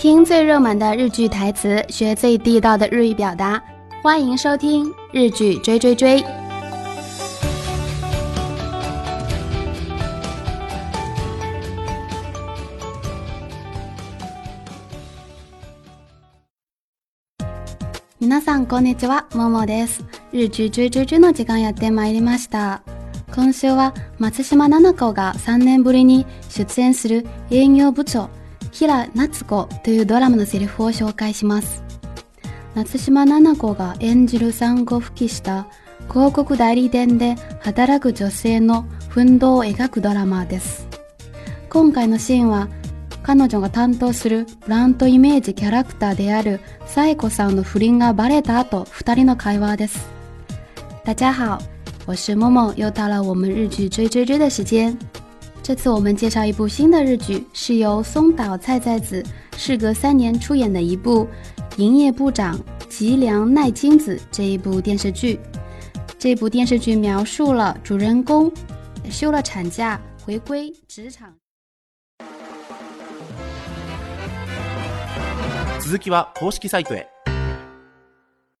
听最热门的日剧台词，学最地道的日语表达。欢迎收听《日剧追追追》。皆さんこんにちは、ももです。日劇追追追の時間やってまいりました。今週は松島菜々子が3年ぶりに出演する営業部長平夏子というドラマのセリフを紹介します。夏島菜々子が演じる産後復帰した広告代理店で働く女性の奮闘を描くドラマです。今回のシーンは彼女が担当するブランドイメージキャラクターであるサイコさんの不倫がバレた後、二人の会話です。大家好。我是默默，又到了我们日剧追追追的时间。这次我们介绍一部新的日剧，是由松岛菜菜子事隔三年出演的一部《营业部长吉良奈津子》这一部电视剧。这部电视剧描述了主人公休了产假回归职场。続きは公式サイトへ。